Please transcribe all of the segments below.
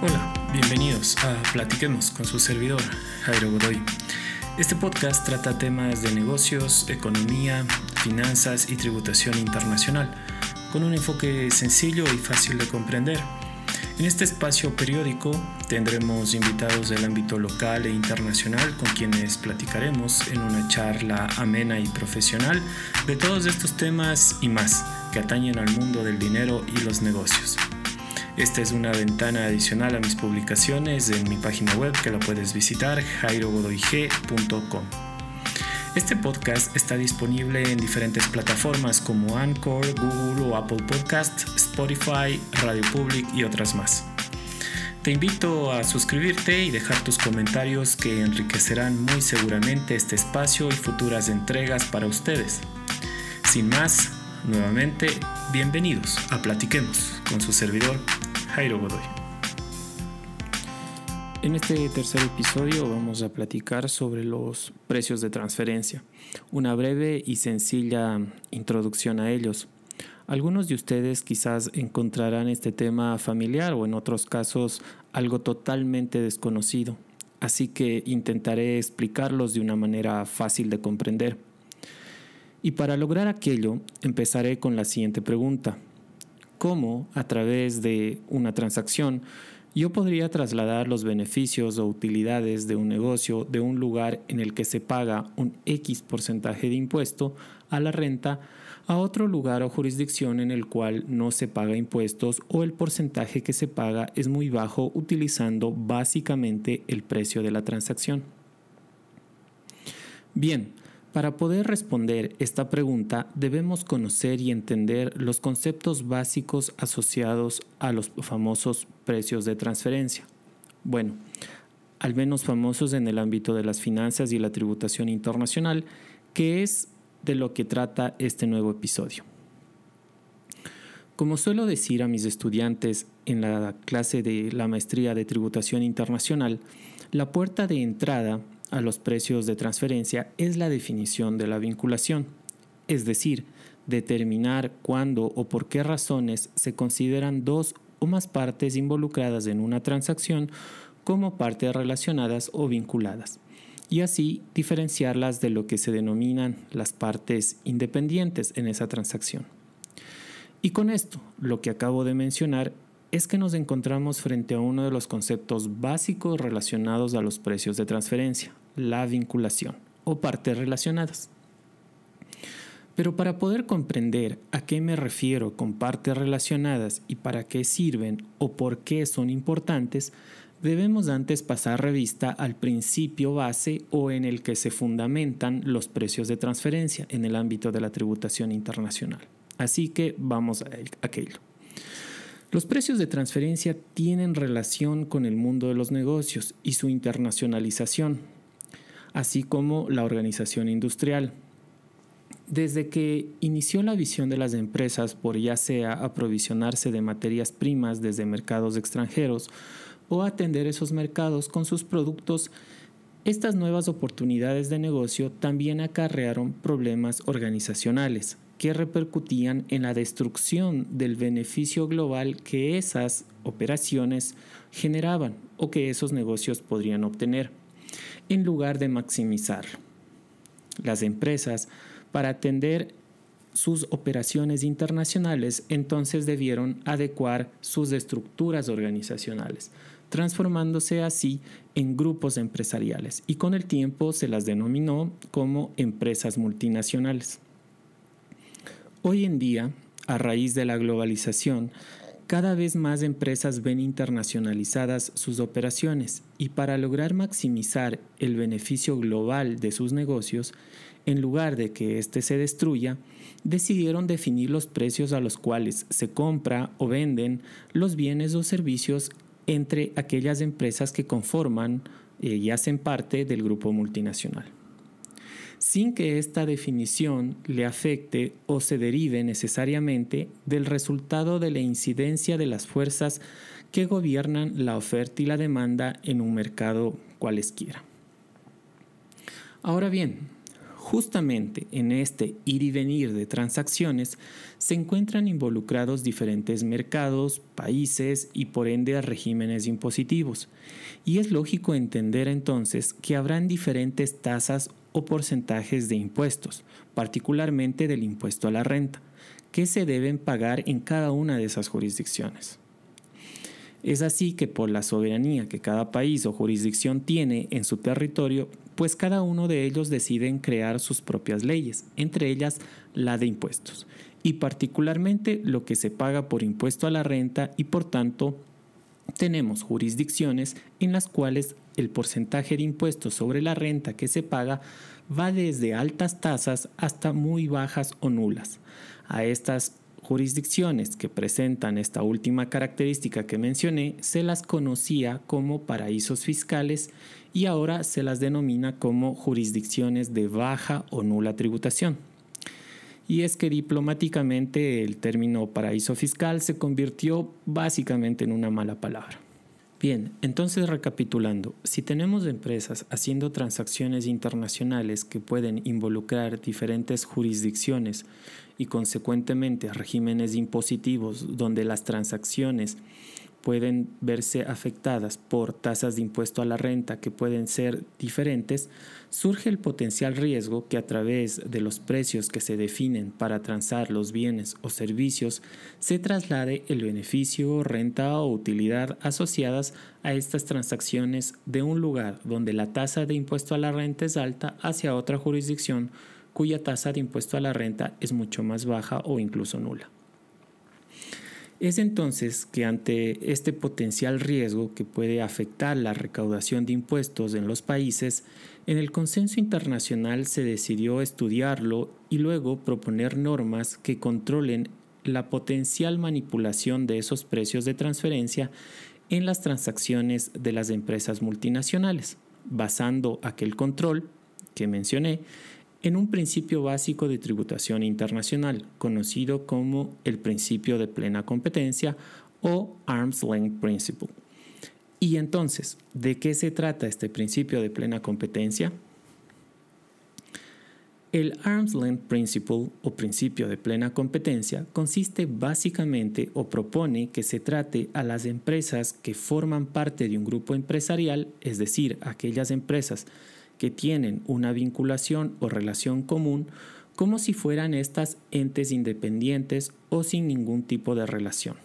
Hola, bienvenidos a Platiquemos con su servidor, Jairo Godoy. Este podcast trata temas de negocios, economía, finanzas y tributación internacional, con un enfoque sencillo y fácil de comprender. En este espacio periódico tendremos invitados del ámbito local e internacional con quienes platicaremos en una charla amena y profesional de todos estos temas y más que atañen al mundo del dinero y los negocios. Esta es una ventana adicional a mis publicaciones en mi página web que la puedes visitar jairogodoig.com. Este podcast está disponible en diferentes plataformas como Anchor, Google o Apple Podcast, Spotify, Radio Public y otras más. Te invito a suscribirte y dejar tus comentarios que enriquecerán muy seguramente este espacio y futuras entregas para ustedes. Sin más, nuevamente, bienvenidos a Platiquemos con su servidor En este tercer episodio vamos a platicar sobre los precios de transferencia, una breve y sencilla introducción a ellos. Algunos de ustedes quizás encontrarán este tema familiar o en otros casos algo totalmente desconocido, así que intentaré explicarlos de una manera fácil de comprender. Y para lograr aquello, empezaré con la siguiente pregunta cómo a través de una transacción yo podría trasladar los beneficios o utilidades de un negocio de un lugar en el que se paga un X porcentaje de impuesto a la renta a otro lugar o jurisdicción en el cual no se paga impuestos o el porcentaje que se paga es muy bajo utilizando básicamente el precio de la transacción. Bien, para poder responder esta pregunta debemos conocer y entender los conceptos básicos asociados a los famosos precios de transferencia. Bueno, al menos famosos en el ámbito de las finanzas y la tributación internacional, que es de lo que trata este nuevo episodio. Como suelo decir a mis estudiantes en la clase de la maestría de tributación internacional, la puerta de entrada a los precios de transferencia es la definición de la vinculación, es decir, determinar cuándo o por qué razones se consideran dos o más partes involucradas en una transacción como partes relacionadas o vinculadas, y así diferenciarlas de lo que se denominan las partes independientes en esa transacción. Y con esto, lo que acabo de mencionar es que nos encontramos frente a uno de los conceptos básicos relacionados a los precios de transferencia, la vinculación o partes relacionadas. Pero para poder comprender a qué me refiero con partes relacionadas y para qué sirven o por qué son importantes, debemos antes pasar revista al principio base o en el que se fundamentan los precios de transferencia en el ámbito de la tributación internacional. Así que vamos a aquello. Los precios de transferencia tienen relación con el mundo de los negocios y su internacionalización, así como la organización industrial. Desde que inició la visión de las empresas por ya sea aprovisionarse de materias primas desde mercados extranjeros o atender esos mercados con sus productos, estas nuevas oportunidades de negocio también acarrearon problemas organizacionales, que repercutían en la destrucción del beneficio global que esas operaciones generaban o que esos negocios podrían obtener, en lugar de maximizarlo. Las empresas, para atender sus operaciones internacionales, entonces debieron adecuar sus estructuras organizacionales, transformándose así en grupos empresariales y con el tiempo se las denominó como empresas multinacionales. Hoy en día, a raíz de la globalización, cada vez más empresas ven internacionalizadas sus operaciones y para lograr maximizar el beneficio global de sus negocios, en lugar de que éste se destruya, decidieron definir los precios a los cuales se compra o venden los bienes o servicios entre aquellas empresas que conforman eh, y hacen parte del grupo multinacional sin que esta definición le afecte o se derive necesariamente del resultado de la incidencia de las fuerzas que gobiernan la oferta y la demanda en un mercado cualesquiera. Ahora bien, Justamente en este ir y venir de transacciones se encuentran involucrados diferentes mercados, países y por ende regímenes impositivos. Y es lógico entender entonces que habrán diferentes tasas o porcentajes de impuestos, particularmente del impuesto a la renta, que se deben pagar en cada una de esas jurisdicciones. Es así que por la soberanía que cada país o jurisdicción tiene en su territorio, pues cada uno de ellos deciden crear sus propias leyes, entre ellas la de impuestos, y particularmente lo que se paga por impuesto a la renta y por tanto tenemos jurisdicciones en las cuales el porcentaje de impuestos sobre la renta que se paga va desde altas tasas hasta muy bajas o nulas. A estas jurisdicciones que presentan esta última característica que mencioné se las conocía como paraísos fiscales y ahora se las denomina como jurisdicciones de baja o nula tributación. Y es que diplomáticamente el término paraíso fiscal se convirtió básicamente en una mala palabra. Bien, entonces recapitulando, si tenemos empresas haciendo transacciones internacionales que pueden involucrar diferentes jurisdicciones y consecuentemente regímenes impositivos donde las transacciones pueden verse afectadas por tasas de impuesto a la renta que pueden ser diferentes, surge el potencial riesgo que a través de los precios que se definen para transar los bienes o servicios se traslade el beneficio, renta o utilidad asociadas a estas transacciones de un lugar donde la tasa de impuesto a la renta es alta hacia otra jurisdicción cuya tasa de impuesto a la renta es mucho más baja o incluso nula. Es entonces que ante este potencial riesgo que puede afectar la recaudación de impuestos en los países, en el consenso internacional se decidió estudiarlo y luego proponer normas que controlen la potencial manipulación de esos precios de transferencia en las transacciones de las empresas multinacionales, basando aquel control que mencioné en un principio básico de tributación internacional, conocido como el principio de plena competencia o Arm's Length Principle. Y entonces, ¿de qué se trata este principio de plena competencia? El Arm's Length Principle o principio de plena competencia consiste básicamente o propone que se trate a las empresas que forman parte de un grupo empresarial, es decir, aquellas empresas que tienen una vinculación o relación común como si fueran estas entes independientes o sin ningún tipo de relación.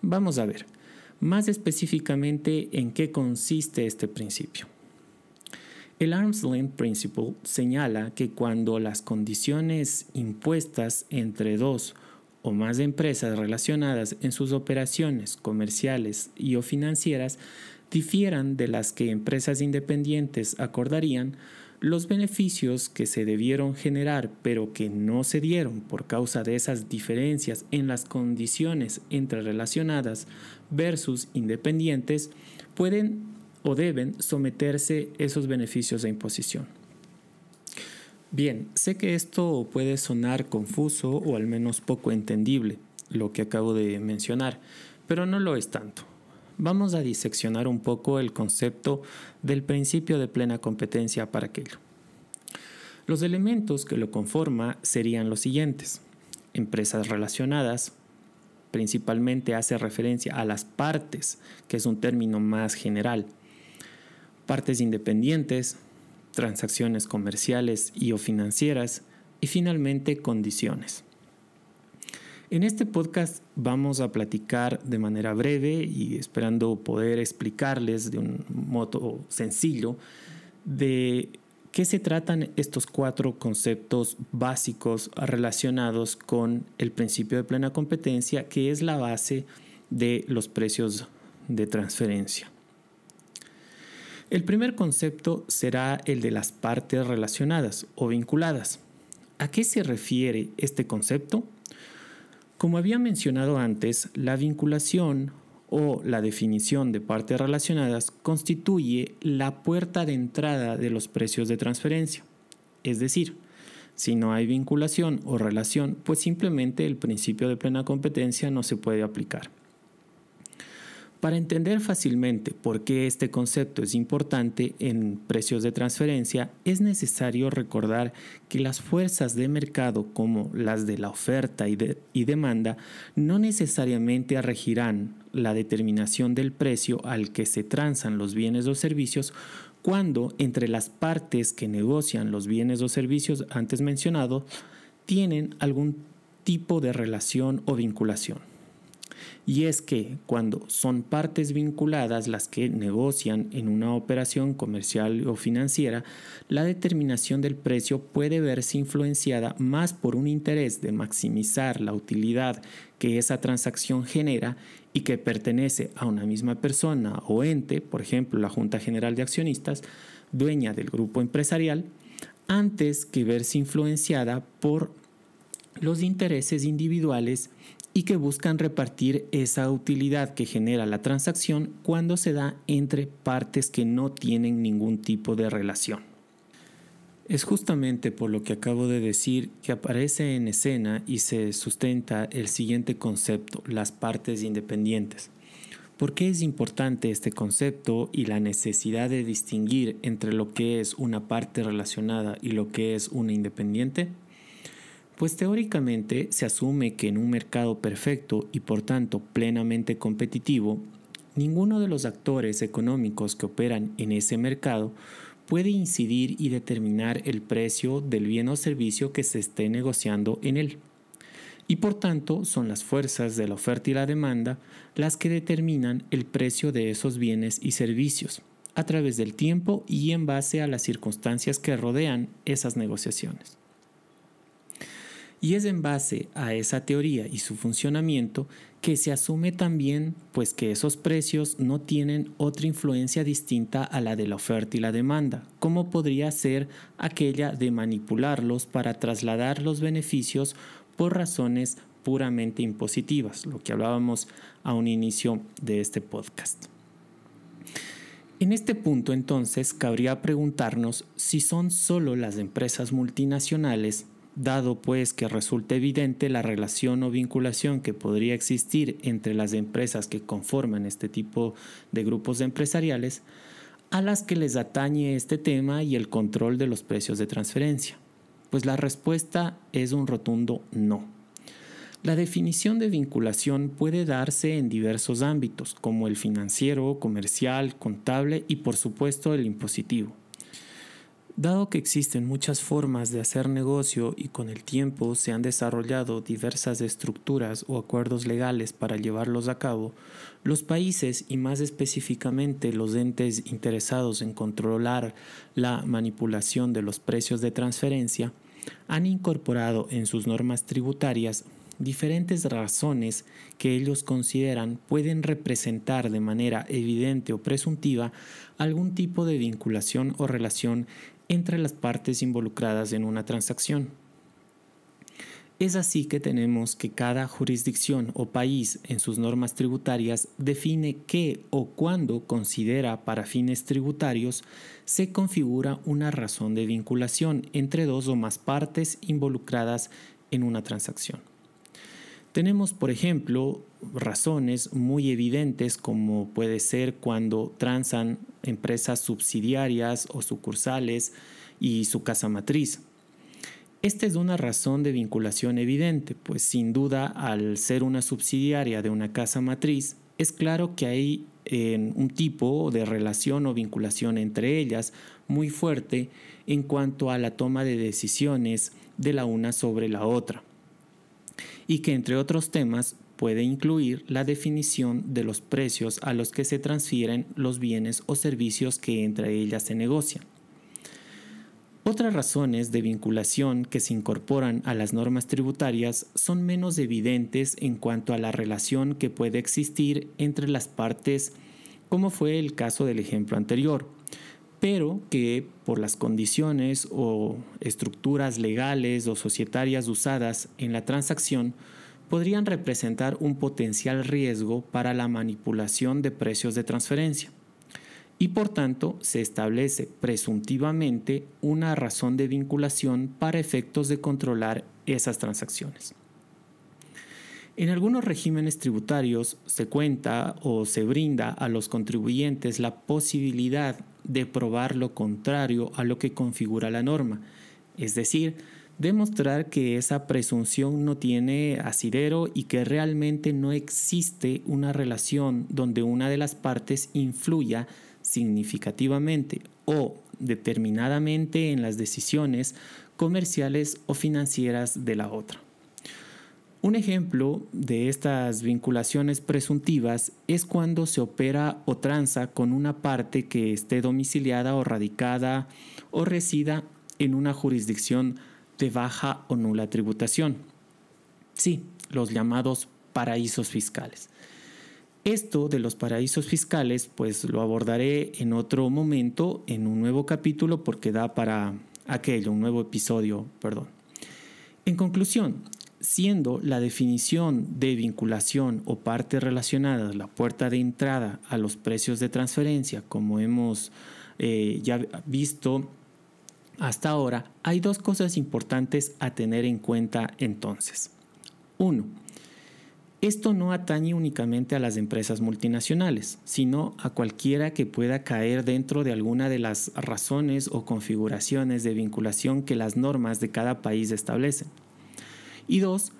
Vamos a ver más específicamente en qué consiste este principio. El Arm's Length Principle señala que cuando las condiciones impuestas entre dos o más empresas relacionadas en sus operaciones comerciales y o financieras difieran de las que empresas independientes acordarían, los beneficios que se debieron generar pero que no se dieron por causa de esas diferencias en las condiciones entre relacionadas versus independientes pueden o deben someterse esos beneficios a imposición. Bien, sé que esto puede sonar confuso o al menos poco entendible, lo que acabo de mencionar, pero no lo es tanto vamos a diseccionar un poco el concepto del principio de plena competencia para aquello. Los elementos que lo conforman serían los siguientes. Empresas relacionadas, principalmente hace referencia a las partes, que es un término más general. Partes independientes, transacciones comerciales y o financieras y finalmente condiciones. En este podcast vamos a platicar de manera breve y esperando poder explicarles de un modo sencillo de qué se tratan estos cuatro conceptos básicos relacionados con el principio de plena competencia, que es la base de los precios de transferencia. El primer concepto será el de las partes relacionadas o vinculadas. ¿A qué se refiere este concepto? Como había mencionado antes, la vinculación o la definición de partes relacionadas constituye la puerta de entrada de los precios de transferencia. Es decir, si no hay vinculación o relación, pues simplemente el principio de plena competencia no se puede aplicar. Para entender fácilmente por qué este concepto es importante en precios de transferencia, es necesario recordar que las fuerzas de mercado como las de la oferta y, demanda no necesariamente regirán la determinación del precio al que se transan los bienes o servicios cuando entre las partes que negocian los bienes o servicios antes mencionados tienen algún tipo de relación o vinculación. Y es que cuando son partes vinculadas las que negocian en una operación comercial o financiera, la determinación del precio puede verse influenciada más por un interés de maximizar la utilidad que esa transacción genera y que pertenece a una misma persona o ente, por ejemplo la Junta General de Accionistas, dueña del grupo empresarial, antes que verse influenciada por los intereses individuales y que buscan repartir esa utilidad que genera la transacción cuando se da entre partes que no tienen ningún tipo de relación. Es justamente por lo que acabo de decir que aparece en escena y se sustenta el siguiente concepto, las partes independientes. ¿Por qué es importante este concepto y la necesidad de distinguir entre lo que es una parte relacionada y lo que es una independiente? Pues teóricamente se asume que en un mercado perfecto y por tanto plenamente competitivo, ninguno de los actores económicos que operan en ese mercado puede incidir y determinar el precio del bien o servicio que se esté negociando en él. Y por tanto son las fuerzas de la oferta y la demanda las que determinan el precio de esos bienes y servicios a través del tiempo y en base a las circunstancias que rodean esas negociaciones. Y es en base a esa teoría y su funcionamiento que se asume también pues que esos precios no tienen otra influencia distinta a la de la oferta y la demanda, como podría ser aquella de manipularlos para trasladar los beneficios por razones puramente impositivas, lo que hablábamos a un inicio de este podcast. En este punto entonces cabría preguntarnos si son solo las empresas multinacionales Dado pues que resulta evidente la relación o vinculación que podría existir entre las empresas que conforman este tipo de grupos empresariales, a las que les atañe este tema y el control de los precios de transferencia? Pues la respuesta es un rotundo no. La definición de vinculación puede darse en diversos ámbitos, como el financiero, comercial, contable y por supuesto el impositivo. Dado que existen muchas formas de hacer negocio y con el tiempo se han desarrollado diversas estructuras o acuerdos legales para llevarlos a cabo, los países y más específicamente los entes interesados en controlar la manipulación de los precios de transferencia han incorporado en sus normas tributarias diferentes razones que ellos consideran pueden representar de manera evidente o presuntiva algún tipo de vinculación o relación entre las partes involucradas en una transacción. Es así que tenemos que cada jurisdicción o país en sus normas tributarias define qué o cuándo considera para fines tributarios se configura una razón de vinculación entre dos o más partes involucradas en una transacción. Tenemos, por ejemplo, razones muy evidentes como puede ser cuando transan empresas subsidiarias o sucursales y su casa matriz. Esta es una razón de vinculación evidente, pues sin duda al ser una subsidiaria de una casa matriz, es claro que hay un tipo de relación o vinculación entre ellas muy fuerte en cuanto a la toma de decisiones de la una sobre la otra y que entre otros temas puede incluir la definición de los precios a los que se transfieren los bienes o servicios que entre ellas se negocian. Otras razones de vinculación que se incorporan a las normas tributarias son menos evidentes en cuanto a la relación que puede existir entre las partes, como fue el caso del ejemplo anterior, pero que por las condiciones o estructuras legales o societarias usadas en la transacción podrían representar un potencial riesgo para la manipulación de precios de transferencia. Y por tanto se establece presuntivamente una razón de vinculación para efectos de controlar esas transacciones. En algunos regímenes tributarios se cuenta o se brinda a los contribuyentes la posibilidad de probar lo contrario a lo que configura la norma, es decir, demostrar que esa presunción no tiene asidero y que realmente no existe una relación donde una de las partes influya significativamente o determinadamente en las decisiones comerciales o financieras de la otra. Un ejemplo de estas vinculaciones presuntivas es cuando se opera o tranza con una parte que esté domiciliada o radicada o resida en una jurisdicción de baja o nula tributación. Sí, los llamados paraísos fiscales. Esto de los paraísos fiscales, pues lo abordaré en otro momento, en un nuevo capítulo, porque da para aquello, un nuevo episodio, perdón. En conclusión, siendo la definición de vinculación o parte relacionada la puerta de entrada a los precios de transferencia, como hemos eh, ya visto hasta ahora, hay dos cosas importantes a tener en cuenta entonces. Uno, esto no atañe únicamente a las empresas multinacionales, sino a cualquiera que pueda caer dentro de alguna de las razones o configuraciones de vinculación que las normas de cada país establecen. Y dos,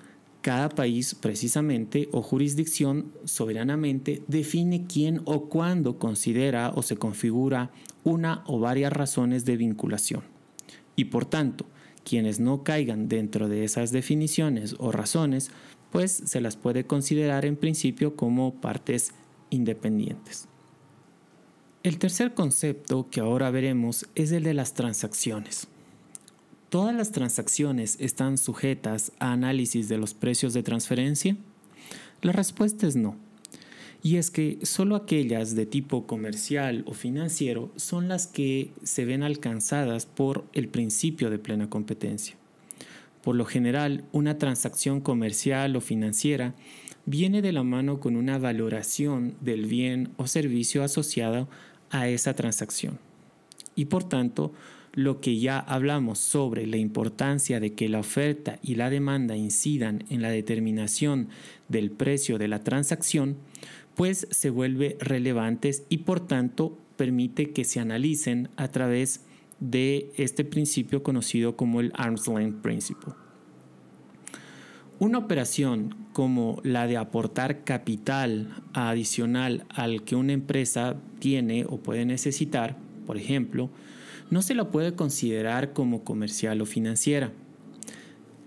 cada país precisamente o jurisdicción soberanamente define quién o cuándo considera o se configura una o varias razones de vinculación. Y por tanto, quienes no caigan dentro de esas definiciones o razones, pues se las puede considerar en principio como partes independientes. El tercer concepto que ahora veremos es el de las transacciones. ¿Todas las transacciones están sujetas a análisis de los precios de transferencia? La respuesta es no y es que solo aquellas de tipo comercial o financiero son las que se ven alcanzadas por el principio de plena competencia. Por lo general, una transacción comercial o financiera viene de la mano con una valoración del bien o servicio asociado a esa transacción. Y por tanto, lo que ya hablamos sobre la importancia de que la oferta y la demanda incidan en la determinación del precio de la transacción, pues se vuelve relevantes y por tanto permite que se analicen a través de este principio conocido como el arm's length principle. Una operación como la de aportar capital adicional al que una empresa tiene o puede necesitar, por ejemplo, no se la puede considerar como comercial o financiera.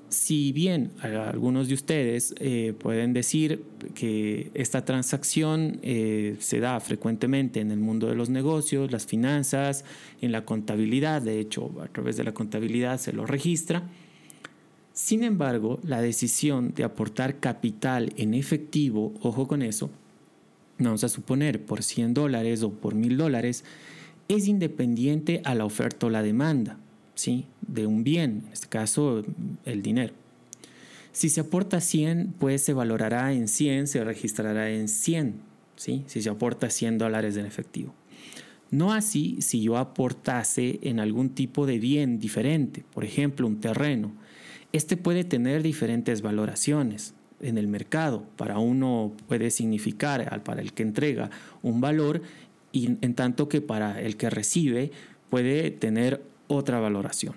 Si bien algunos de ustedes eh, pueden decir que esta transacción eh, se da frecuentemente en el mundo de los negocios, las finanzas, en la contabilidad, de hecho a través de la contabilidad se lo registra, sin embargo la decisión de aportar capital en efectivo, ojo con eso, vamos a suponer por 100 dólares o por 1000 dólares, es independiente a la oferta o la demanda. ¿sí? de un bien, en este caso el dinero. Si se aporta 100, pues se valorará en 100, se registrará en 100, ¿sí? si se aporta 100 dólares en efectivo. No así si yo aportase en algún tipo de bien diferente, por ejemplo un terreno. Este puede tener diferentes valoraciones en el mercado. Para uno puede significar, para el que entrega, un valor y en tanto que para el que recibe puede tener otra valoración.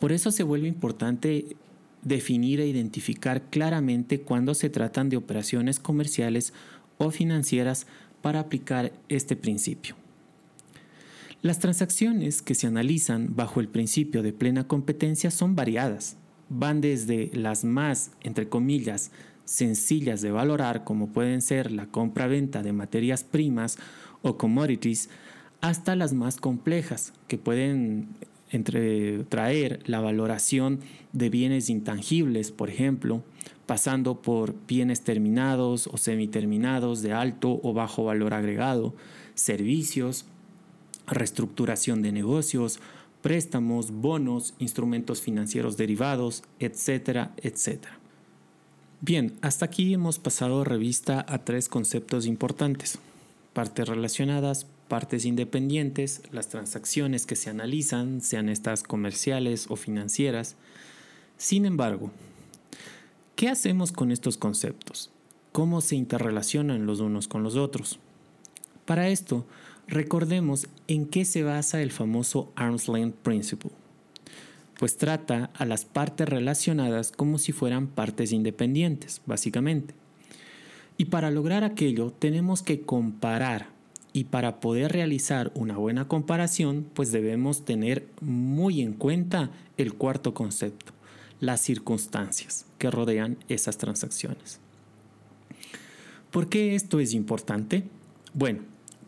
Por eso se vuelve importante definir e identificar claramente cuándo se tratan de operaciones comerciales o financieras para aplicar este principio. Las transacciones que se analizan bajo el principio de plena competencia son variadas. Van desde las más, entre comillas, sencillas de valorar, como pueden ser la compra-venta de materias primas o commodities, hasta las más complejas, que pueden traer la valoración de bienes intangibles, por ejemplo, pasando por bienes terminados o semiterminados de alto o bajo valor agregado, servicios, reestructuración de negocios, préstamos, bonos, instrumentos financieros derivados, etcétera, etcétera. Bien, hasta aquí hemos pasado revista a tres conceptos importantes. Partes relacionadas, partes independientes, las transacciones que se analizan, sean estas comerciales o financieras. Sin embargo, ¿Qué hacemos con estos conceptos? ¿Cómo se interrelacionan los unos con los otros? Para esto, recordemos en qué se basa el famoso Arm's Length Principle, pues trata a las partes relacionadas como si fueran partes independientes, básicamente. Y para lograr aquello tenemos que comparar y para poder realizar una buena comparación pues debemos tener muy en cuenta el cuarto concepto, las circunstancias que rodean esas transacciones. ¿Por qué esto es importante? Bueno,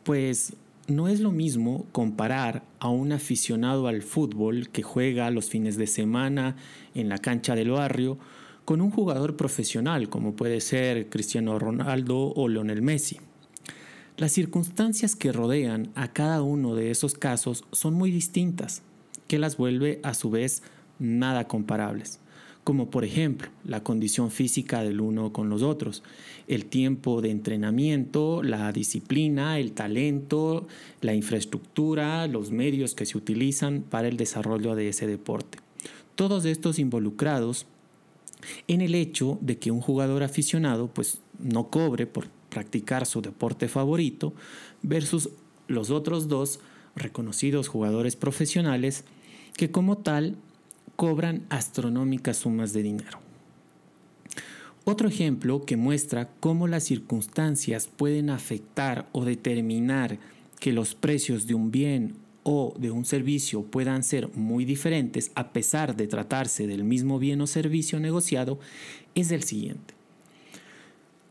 pues no es lo mismo comparar a un aficionado al fútbol que juega los fines de semana en la cancha del barrio con un jugador profesional como puede ser Cristiano Ronaldo o Lionel Messi. Las circunstancias que rodean a cada uno de esos casos son muy distintas, que las vuelve a su vez nada comparables como por ejemplo la condición física del uno con los otros, el tiempo de entrenamiento, la disciplina, el talento, la infraestructura, los medios que se utilizan para el desarrollo de ese deporte. Todos estos involucrados en el hecho de que un jugador aficionado pues no cobre por practicar su deporte favorito versus los otros dos reconocidos jugadores profesionales que como tal cobran astronómicas sumas de dinero. Otro ejemplo que muestra cómo las circunstancias pueden afectar o determinar que los precios de un bien o de un servicio puedan ser muy diferentes a pesar de tratarse del mismo bien o servicio negociado es el siguiente.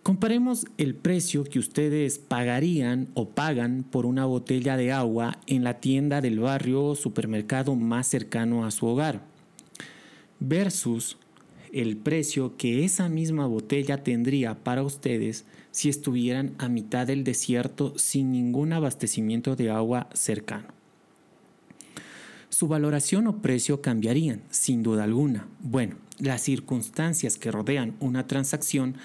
Comparemos el precio que ustedes pagarían o pagan por una botella de agua en la tienda del barrio o supermercado más cercano a su hogar versus el precio que esa misma botella tendría para ustedes si estuvieran a mitad del desierto sin ningún abastecimiento de agua cercano. Su valoración o precio cambiarían, sin duda alguna. Bueno, las circunstancias que rodean una transacción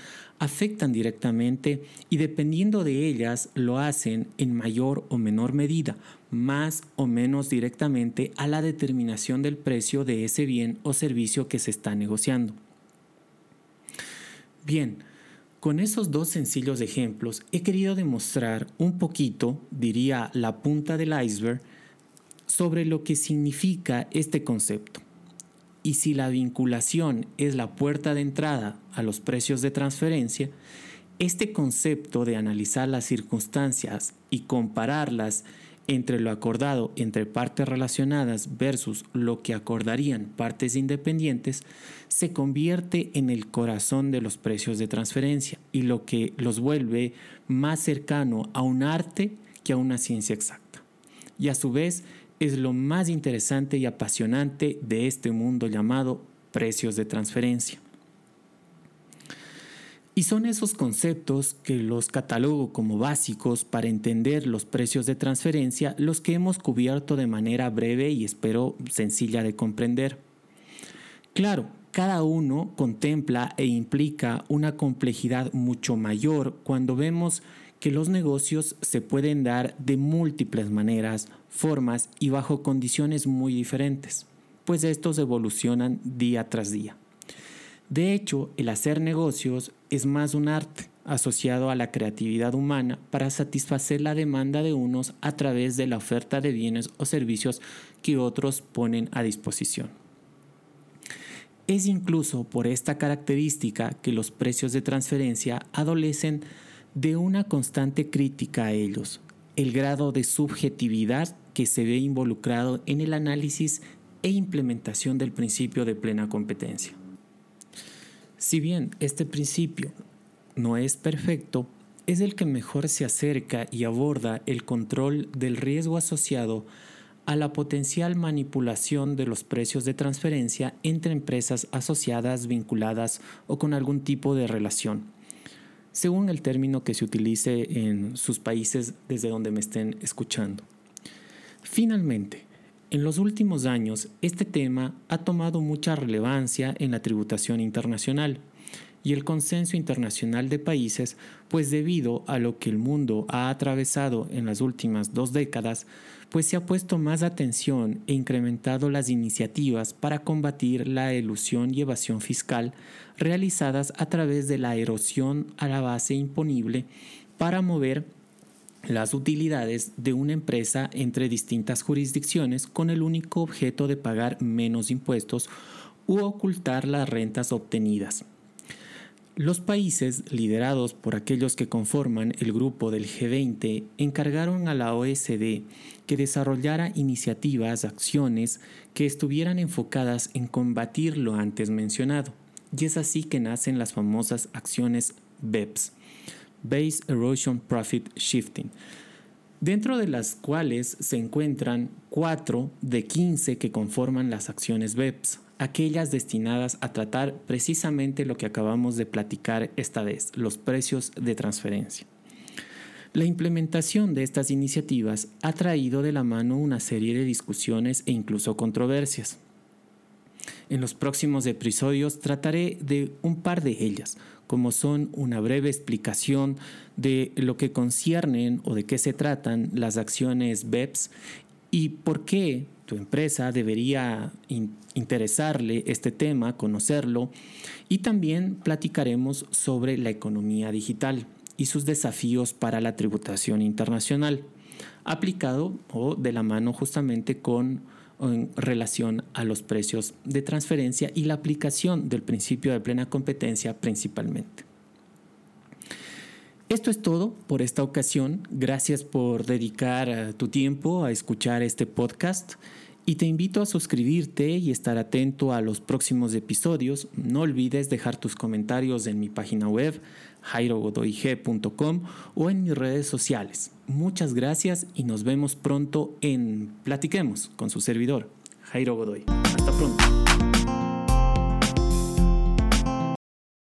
afectan directamente y dependiendo de ellas lo hacen en mayor o menor medida, más o menos directamente a la determinación del precio de ese bien o servicio que se está negociando. Bien, con esos dos sencillos ejemplos he querido demostrar un poquito, diría la punta del iceberg, sobre lo que significa este concepto. Y si la vinculación es la puerta de entrada a los precios de transferencia, este concepto de analizar las circunstancias y compararlas entre lo acordado entre partes relacionadas versus lo que acordarían partes independientes se convierte en el corazón de los precios de transferencia y lo que los vuelve más cercano a un arte que a una ciencia exacta. Y a su vez es lo más interesante y apasionante de este mundo llamado precios de transferencia. Y son esos conceptos que los catalogo como básicos para entender los precios de transferencia los que hemos cubierto de manera breve y espero sencilla de comprender. Claro, cada uno contempla e implica una complejidad mucho mayor cuando vemos que los negocios se pueden dar de múltiples maneras, formas y bajo condiciones muy diferentes, pues estos evolucionan día tras día. De hecho, el hacer negocios es más un arte asociado a la creatividad humana para satisfacer la demanda de unos a través de la oferta de bienes o servicios que otros ponen a disposición. Es incluso por esta característica que los precios de transferencia adolecen de una constante crítica a ellos, el grado de subjetividad que se ve involucrado en el análisis e implementación del principio de plena competencia. Si bien este principio no es perfecto, es el que mejor se acerca y aborda el control del riesgo asociado a la potencial manipulación de los precios de transferencia entre empresas asociadas, vinculadas o con algún tipo de relación según el término que se utilice en sus países desde donde me estén escuchando. Finalmente, en los últimos años, este tema ha tomado mucha relevancia en la tributación internacional, y el consenso internacional de países, pues debido a lo que el mundo ha atravesado en las últimas dos décadas, pues se ha puesto más atención e incrementado las iniciativas para combatir la elusión y evasión fiscal realizadas a través de la erosión a la base imponible para mover las utilidades de una empresa entre distintas jurisdicciones con el único objeto de pagar menos impuestos u ocultar las rentas obtenidas. Los países, liderados por aquellos que conforman el grupo del G20, encargaron a la OSD que desarrollara iniciativas, acciones que estuvieran enfocadas en combatir lo antes mencionado. Y es así que nacen las famosas acciones BEPS, Base Erosion Profit Shifting, dentro de las cuales se encuentran cuatro de 15 que conforman las acciones BEPS, aquellas destinadas a tratar precisamente lo que acabamos de platicar esta vez, los precios de transferencia. La implementación de estas iniciativas ha traído de la mano una serie de discusiones e incluso controversias. En los próximos episodios trataré de un par de ellas, como son una breve explicación de lo que conciernen o de qué se tratan las acciones BEPS y por qué tu empresa debería interesarle este tema, conocerlo, y también platicaremos sobre la economía digital y sus desafíos para la tributación internacional, aplicado o de la mano justamente con en relación a los precios de transferencia y la aplicación del principio de plena competencia principalmente. Esto es todo por esta ocasión. Gracias por dedicar eh, tu tiempo a escuchar este podcast y te invito a suscribirte y estar atento a los próximos episodios. No olvides dejar tus comentarios en mi página web jairogodoig.com o en mis redes sociales. Muchas gracias y nos vemos pronto en Platiquemos con su servidor, Jairo Godoy. Hasta pronto.